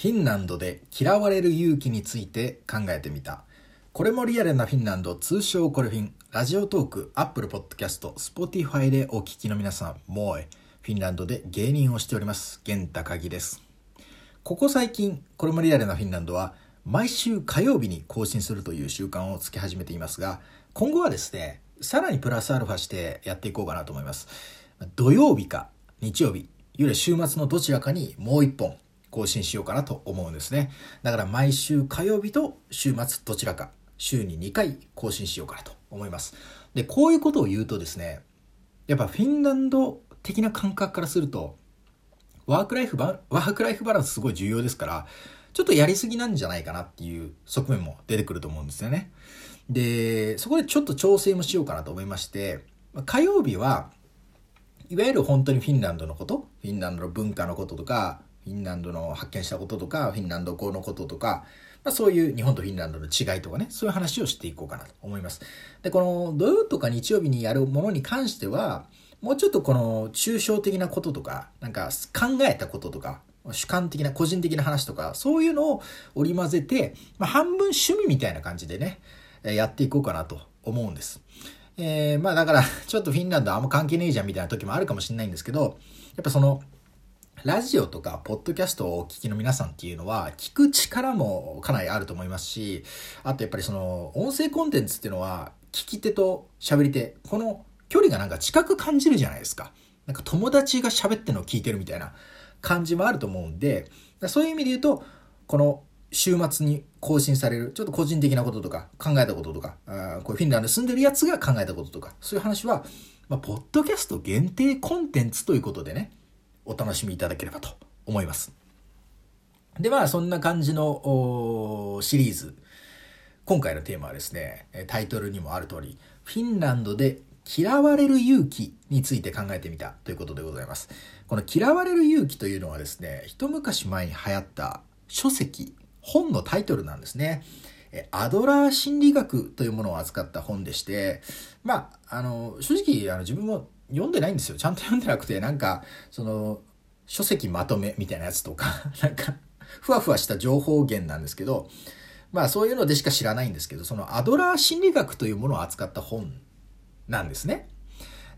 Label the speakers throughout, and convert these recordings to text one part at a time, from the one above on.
Speaker 1: フィンランドで嫌われる勇気について考えてみた。これもリアルなフィンランド、通称コレフィン、ラジオトーク、アップルポッドキャスト、スポティファイでお聞きの皆さん、 Moi フィンランドで芸人をしております、源高木です。ここ最近、これもリアルなフィンランドは、毎週火曜日に更新するという習慣をつけ始めていますが、今後はですね、さらにプラスアルファしてやっていこうかなと思います。土曜日か日曜日、いわゆる週末のどちらかにもう一本更新しようかなと思うんですね。だから毎週火曜日と週末どちらか週に2回更新しようかなと思います。で、こういうことを言うとですね、やっぱフィンランド的な感覚からすると、ワークライフバワークライフバランスすごい重要ですから、ちょっとやりすぎなんじゃないかなっていう側面も出てくると思うんですよね。で、そこでちょっと調整もしようかなと思いまして、火曜日は、いわゆる本当にフィンランドのこと、フィンランドの文化のこととか、ィンランドの発見したこととか、フィンランド語のこととか、まあ、そういう日本とフィンランドの違いとかね、そういう話をしていこうかなと思います。で、この土曜とか日曜日にやるものに関しては、もうちょっとこの抽象的なこととか、なんか考えたこととか、主観的な個人的な話とか、そういうのを織り交ぜて、まあ、半分趣味みたいな感じでね、やっていこうかなと思うんです。えー、まあだから、ちょっとフィンランドあんま関係ねえじゃんみたいな時もあるかもしれないんですけど、やっぱその、ラジオとか、ポッドキャストをお聞きの皆さんっていうのは、聞く力もかなりあると思いますし、あとやっぱりその、音声コンテンツっていうのは、聞き手と喋り手、この距離がなんか近く感じるじゃないですか。なんか友達が喋ってるのを聞いてるみたいな感じもあると思うんで、そういう意味で言うと、この週末に更新される、ちょっと個人的なこととか、考えたこととか、あこうフィンランドに住んでるやつが考えたこととか、そういう話は、まあ、ポッドキャスト限定コンテンツということでね、お楽しみいただければと思います。で、まあ、そんな感じのシリーズ。今回のテーマはですね、タイトルにもある通り、フィンランドで嫌われる勇気について考えてみたということでございます。この嫌われる勇気というのはですね、一昔前に流行った書籍、本のタイトルなんですね。アドラー心理学というものを扱った本でして、まあ、あの、正直、あの、自分も読んでないんですよ。ちゃんと読んでなくて、なんか、その、書籍まとめみたいなやつとか、なんか、ふわふわした情報源なんですけど、まあそういうのでしか知らないんですけど、そのアドラー心理学というものを扱った本なんですね。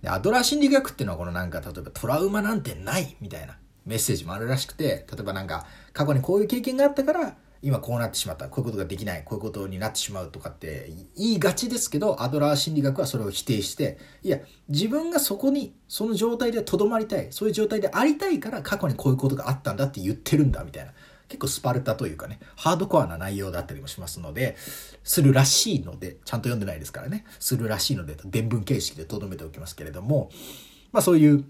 Speaker 1: でアドラー心理学っていうのはこのなんか、例えばトラウマなんてないみたいなメッセージもあるらしくて、例えばなんか、過去にこういう経験があったから、今こうなってしまった、こういうことができない、こういうことになってしまうとかって言いがちですけど、アドラー心理学はそれを否定して、いや、自分がそこに、その状態で留まりたい、そういう状態でありたいから過去にこういうことがあったんだって言ってるんだ、みたいな。結構スパルタというかね、ハードコアな内容だったりもしますので、するらしいので、ちゃんと読んでないですからね、するらしいので、伝文形式で留めておきますけれども、まあそういう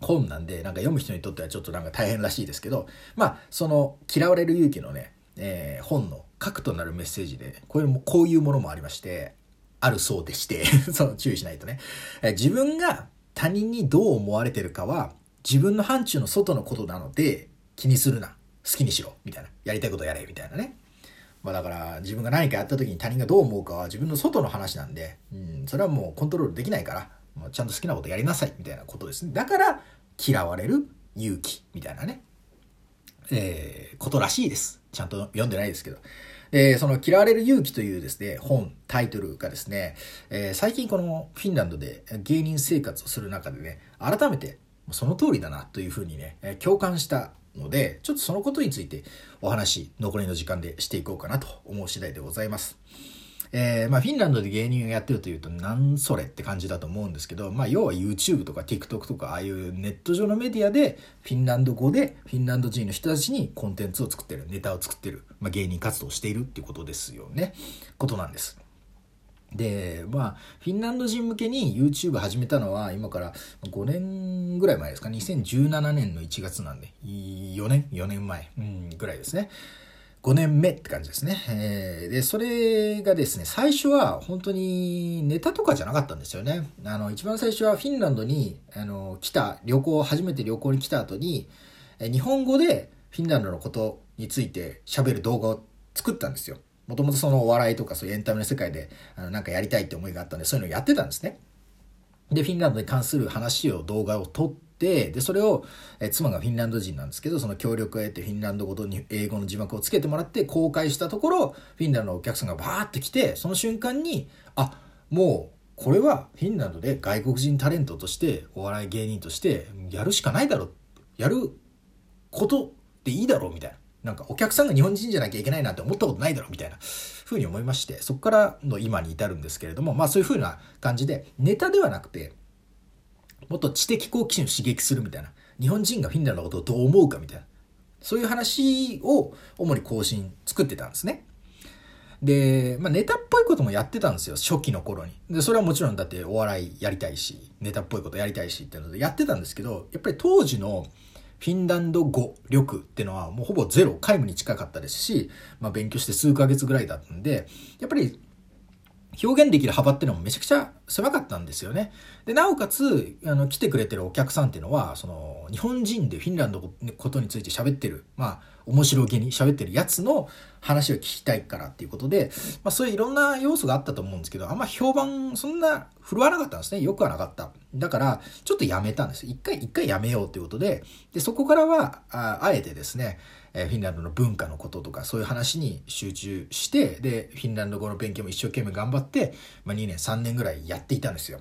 Speaker 1: 本なんで、なんか読む人にとってはちょっとなんか大変らしいですけど、まあその嫌われる勇気のね、えー、本の核となるメッセージで、こういうこういうものもありまして、あるそうでして その注意しないとね、えー、自分が他人にどう思われてるかは、自分の範疇の外のことなので、気にするな。好きにしろ。みたいな。やりたいことやれ。みたいなね。まあだから、自分が何かやった時に他人がどう思うかは自分の外の話なんで、うん、それはもうコントロールできないから、もうちゃんと好きなことやりなさい。みたいなことですね。だから、嫌われる勇気。みたいなね。えー、ことらしいです。ちゃんと読んでないですけど。で、その嫌われる勇気というですね、本、タイトルがですね、えー、最近このフィンランドで芸人生活をする中でね、改めてその通りだなというふうにね、共感したので、ちょっとそのことについてお話、残りの時間でしていこうかなと思う次第でございます。えー、まあ、フィンランドで芸人をやってるというと、なんそれって感じだと思うんですけど、まあ、要は YouTube とか TikTok とか、ああいうネット上のメディアで、フィンランド語で、フィンランド人の人たちにコンテンツを作ってる、ネタを作ってる、まあ、芸人活動をしているっていうことですよね。ことなんです。で、まあ、フィンランド人向けに YouTube 始めたのは、今から5年ぐらい前ですか、2017年の1月なんで、4年 ?4 年前、うん、ぐらいですね。5年目って感じですね。えー、で、それがですね、最初は本当にネタとかじゃなかったんですよね。あの、一番最初はフィンランドに、あの、来た、旅行、初めて旅行に来た後に、日本語でフィンランドのことについて喋る動画を作ったんですよ。もともとそのお笑いとかそういうエンタメの世界で、あの、なんかやりたいって思いがあったんで、そういうのをやってたんですね。で、フィンランドに関する話を動画を撮って、で、それを、え妻がフィンランド人なんですけど、その協力を得てフィンランド語と英語の字幕をつけてもらって公開したところ、フィンランドのお客さんがバーって来て、その瞬間に、あ、もう、これはフィンランドで外国人タレントとしてお笑い芸人としてやるしかないだろやることでいいだろうみたいな。なんかお客さんが日本人じゃなきゃいけないなんて思ったことないだろみたいな。ふうに思いましてそこからの今に至るんですけれどもまあそういうふうな感じでネタではなくてもっと知的好奇心を刺激するみたいな日本人がフィンランドのことをどう思うかみたいなそういう話を主に更新作ってたんですね。で、まあ、ネタっぽいこともやってたんですよ、初期の頃に。で、それはもちろんだってお笑いやりたいし、ネタっぽいことやりたいしっていうのでやってたんですけど、やっぱり当時のフィンランド語力っていうのはもうほぼゼロ、皆無に近かったですし、まあ、勉強して数ヶ月ぐらいだったんで、やっぱり表現できる幅っていうのもめちゃくちゃ狭かったんですよね。で、なおかつ、あの、来てくれてるお客さんっていうのは、その、日本人でフィンランドのことについて喋ってる、まあ、面白げに喋ってるやつの話を聞きたいからっていうことで、まあそういういろんな要素があったと思うんですけど、あんま評判そんな振るわなかったんですね。よくはなかった。だから、ちょっとやめたんです。一回、一回やめようっていうことで、で、そこからは、ああえてですね、えフィンランドの文化のこととかそういう話に集中してでフィンランド語の勉強も一生懸命頑張って、まあ、2年3年ぐらいやっていたんですよ。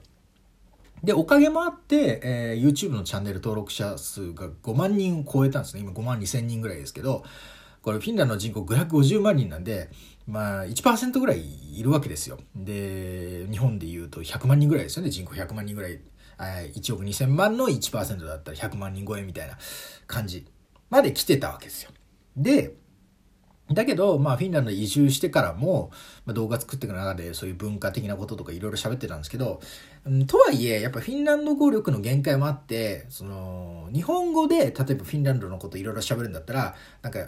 Speaker 1: で、おかげもあって、えー、YouTube のチャンネル登録者数が5万人を超えたんですね。今5万2千人ぐらいですけど、これフィンランドの人口550万人なんで、まあ1%ぐらいいるわけですよ。で、日本で言うと100万人ぐらいですよね。人口100万人ぐらい。1億2000万の1%だったら100万人超えみたいな感じまで来てたわけですよ。で、だけど、まあ、フィンランドに移住してからも、まあ、動画作っていく中で、そういう文化的なこととかいろいろ喋ってたんですけど、うん、とはいえ、やっぱフィンランド語力の限界もあって、その、日本語で、例えばフィンランドのこといろいろ喋るんだったら、なんか、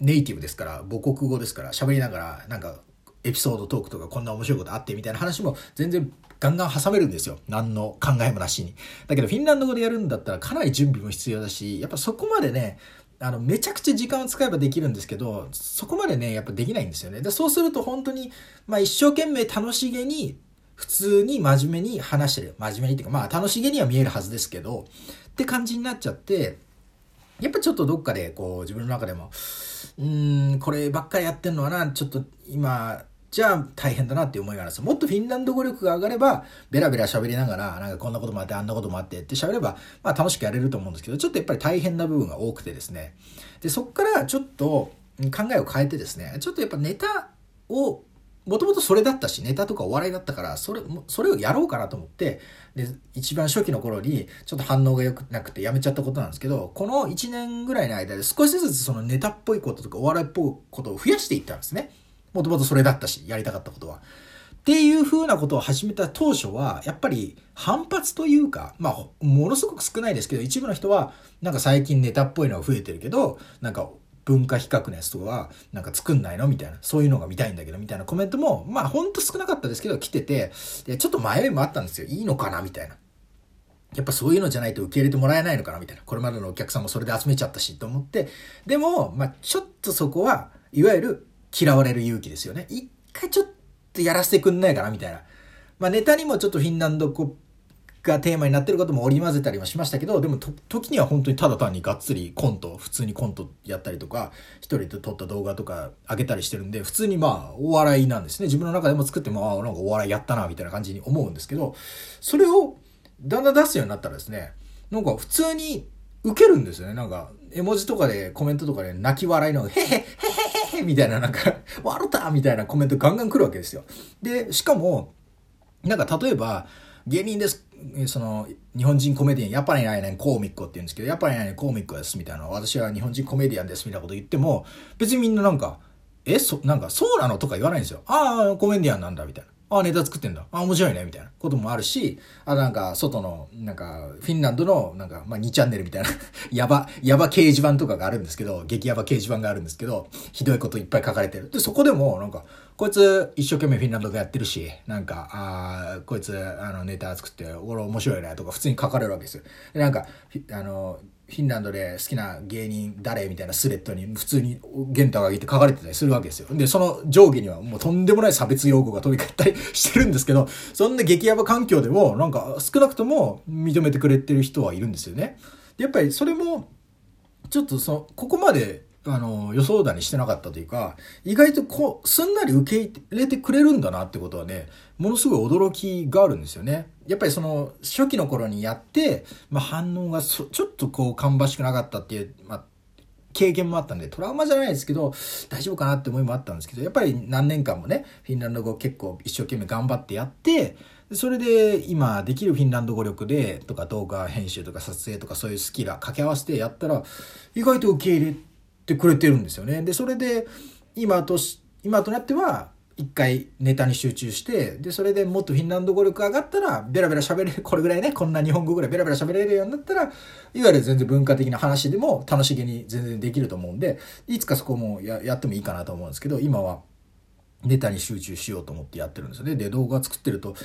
Speaker 1: ネイティブですから、母国語ですから、喋りながら、なんか、エピソードトークとかこんな面白いことあってみたいな話も全然ガンガン挟めるんですよ。何の考えもなしに。だけどフィンランド語でやるんだったらかなり準備も必要だし、やっぱそこまでね、あの、めちゃくちゃ時間を使えばできるんですけど、そこまでね、やっぱできないんですよね。で、そうすると本当に、まあ一生懸命楽しげに、普通に真面目に話してる。真面目にっていうか、まあ楽しげには見えるはずですけど、って感じになっちゃって、やっぱちょっとどっかでこう自分の中でも、うーん、こればっかりやってんのはな、ちょっと今、じゃあ大変だなって思いがあるんです。もっとフィンランド語力が上がれば、ベラベラ喋りながら、なんかこんなこともあって、あんなこともあってって喋れば、まあ楽しくやれると思うんですけど、ちょっとやっぱり大変な部分が多くてですね。で、そっからちょっと考えを変えてですね、ちょっとやっぱネタを、もともとそれだったし、ネタとかお笑いだったから、それ、それをやろうかなと思って、で、一番初期の頃に、ちょっと反応が良くなくてやめちゃったことなんですけど、この1年ぐらいの間で少しずつそのネタっぽいこととかお笑いっぽいことを増やしていったんですね。もともとそれだったし、やりたかったことは。っていう風なことを始めた当初は、やっぱり反発というか、まあ、ものすごく少ないですけど、一部の人は、なんか最近ネタっぽいのが増えてるけど、なんか文化比較のやつとかなんか作んないのみたいな、そういうのが見たいんだけど、みたいなコメントも、まあほんと少なかったですけど、来てて、でちょっと迷いもあったんですよ。いいのかなみたいな。やっぱそういうのじゃないと受け入れてもらえないのかなみたいな。これまでのお客さんもそれで集めちゃったし、と思って。でも、まあちょっとそこは、いわゆる嫌われる勇気ですよね。一回ちょっとやらせてくんないかなみたいな。まあネタにもちょっとフィンランド語がテーマになってることも織り交ぜたりもしましたけど、でも時には本当にただ単にがっつりコント、普通にコントやったりとか、一人で撮った動画とか上げたりしてるんで、普通にまあお笑いなんですね。自分の中でも作っても、ああ、なんかお笑いやったな、みたいな感じに思うんですけど、それをだんだん出すようになったらですね、なんか普通に受けるんですよね。なんか、絵文字とかでコメントとかで泣き笑いの、へへへへみたいな、なんか、笑ったみたいなコメントガンガン来るわけですよ。で、しかも、なんか例えば、芸人です。その、日本人コメディアン、やっぱりないねん、コーミックって言うんですけど、やっぱりないねん、コーミックです、みたいな。私は日本人コメディアンです、みたいなこと言っても、別にみんななんか、え、そ、なんか、そうなのとか言わないんですよ。ああ、コメディアンなんだ、みたいな。あ、ネタ作ってんだ。あ、面白いね、みたいなこともあるし、あ、なんか、外の、なんか、フィンランドの、なんか、まあ、2チャンネルみたいなやば、やば掲示板とかがあるんですけど、激ヤバ掲示板があるんですけど、ひどいこといっぱい書かれてる。で、そこでも、なんか、こいつ一生懸命フィンランドでやってるし、なんか、あこいつ、あの、ネタ作って、俺面白いね、とか普通に書かれるわけですよ。で、なんか、あの、フィンランドで好きな芸人誰みたいなスレッドに普通に玄太が挙げて書かれてたりするわけですよ。で、その上下にはもうとんでもない差別用語が飛び交ったりしてるんですけど、そんな激ヤバ環境でもなんか少なくとも認めてくれてる人はいるんですよね。でやっぱりそれも、ちょっとその、ここまであの、予想だにしてなかったというか、意外とこう、すんなり受け入れてくれるんだなってことはね、ものすごい驚きがあるんですよね。やっぱりその、初期の頃にやって、まあ、反応がちょっとこう、芳しくなかったっていう、まあ、経験もあったんで、トラウマじゃないですけど、大丈夫かなって思いもあったんですけど、やっぱり何年間もね、フィンランド語結構一生懸命頑張ってやって、それで今できるフィンランド語力でとか動画編集とか撮影とかそういうスキル掛け合わせてやったら意外と受け入れてくれてるんですよね。で、それで、今とし、今となっては、一回ネタに集中して、で、それでもっとフィンランド語力上がったら、ベラベラ喋れる、これぐらいね、こんな日本語ぐらいベラベラ喋れるようになったら、いわゆる全然文化的な話でも楽しげに全然できると思うんで、いつかそこもややってもいいかなと思うんですけど、今はネタに集中しようと思ってやってるんですよね。で、動画作ってると、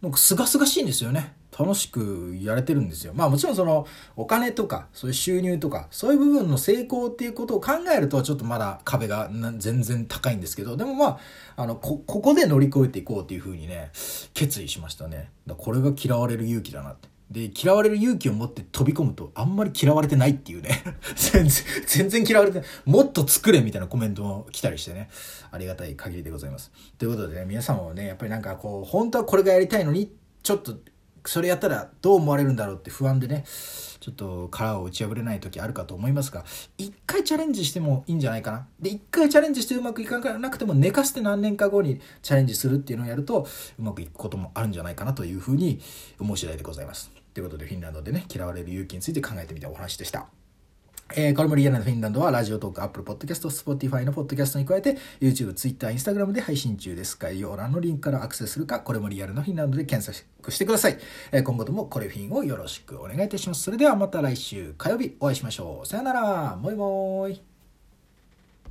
Speaker 1: なんか清々しいんですよね。楽しくやれてるんですよ。まあもちろんそのお金とかそういう収入とかそういう部分の成功っていうことを考えるとちょっとまだ壁が全然高いんですけど、でもまあ、あの、こ、ここで乗り越えていこうっていうふうにね、決意しましたね。だこれが嫌われる勇気だなって。で、嫌われる勇気を持って飛び込むと、あんまり嫌われてないっていうね。全然、全然嫌われてない。もっと作れみたいなコメントも来たりしてね。ありがたい限りでございます。ということでね、皆様もね、やっぱりなんかこう、本当はこれがやりたいのに、ちょっと、それやったらどう思われるんだろうって不安でね、ちょっと殻を打ち破れない時あるかと思いますが、一回チャレンジしてもいいんじゃないかな。で、一回チャレンジしてうまくいかなくても寝かせて何年か後にチャレンジするっていうのをやると、うまくいくこともあるんじゃないかなというふうに思う次第でございます。ということで、フィンランドでね、嫌われる勇気について考えてみたお話でした。えー、これもリアルなフィンランドはラジオトーク、アップルポッドキャスト、スポティファイのポッドキャストに加えて YouTube、Twitter、Instagram で配信中です。概要欄のリンクからアクセスするか、これもリアルなフィンランドで検索してください。えー、今後ともこれフィンをよろしくお願いいたします。それではまた来週火曜日お会いしましょう。さよなら。もいもーい。